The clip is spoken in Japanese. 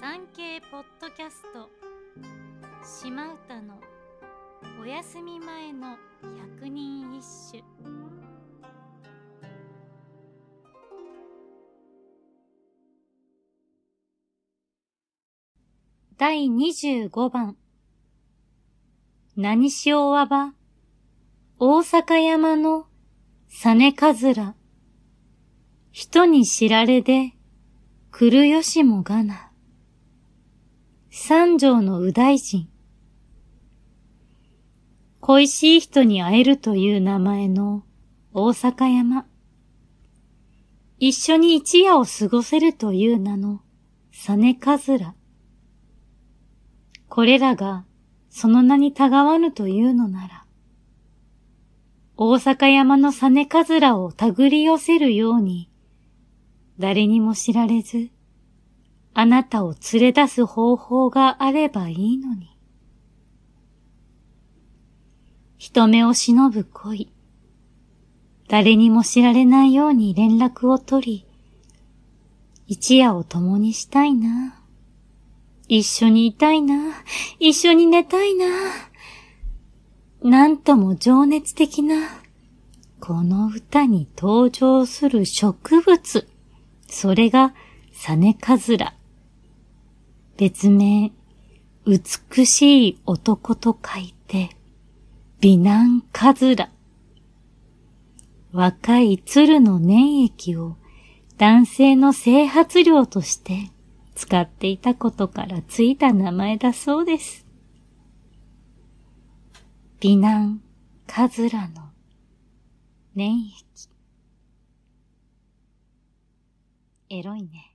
産経ポッドキャスト。島唄のお休み前の百人一首。第25番。何しおわば大阪山のサネカズラ人に知られで来るよしもがな。三条の右大臣。恋しい人に会えるという名前の大阪山。一緒に一夜を過ごせるという名のサネカズラこれらがその名にたがわぬというのなら、大阪山のサネカズラを手繰り寄せるように、誰にも知られず、あなたを連れ出す方法があればいいのに。人目を忍ぶ恋。誰にも知られないように連絡を取り、一夜を共にしたいな。一緒にいたいな。一緒に寝たいな。なんとも情熱的な、この歌に登場する植物。それが、サネカズラ。別名、美しい男と書いて、美男カズラ。若い鶴の粘液を男性の整髪料として使っていたことからついた名前だそうです。美男カズラの粘液。エロいね。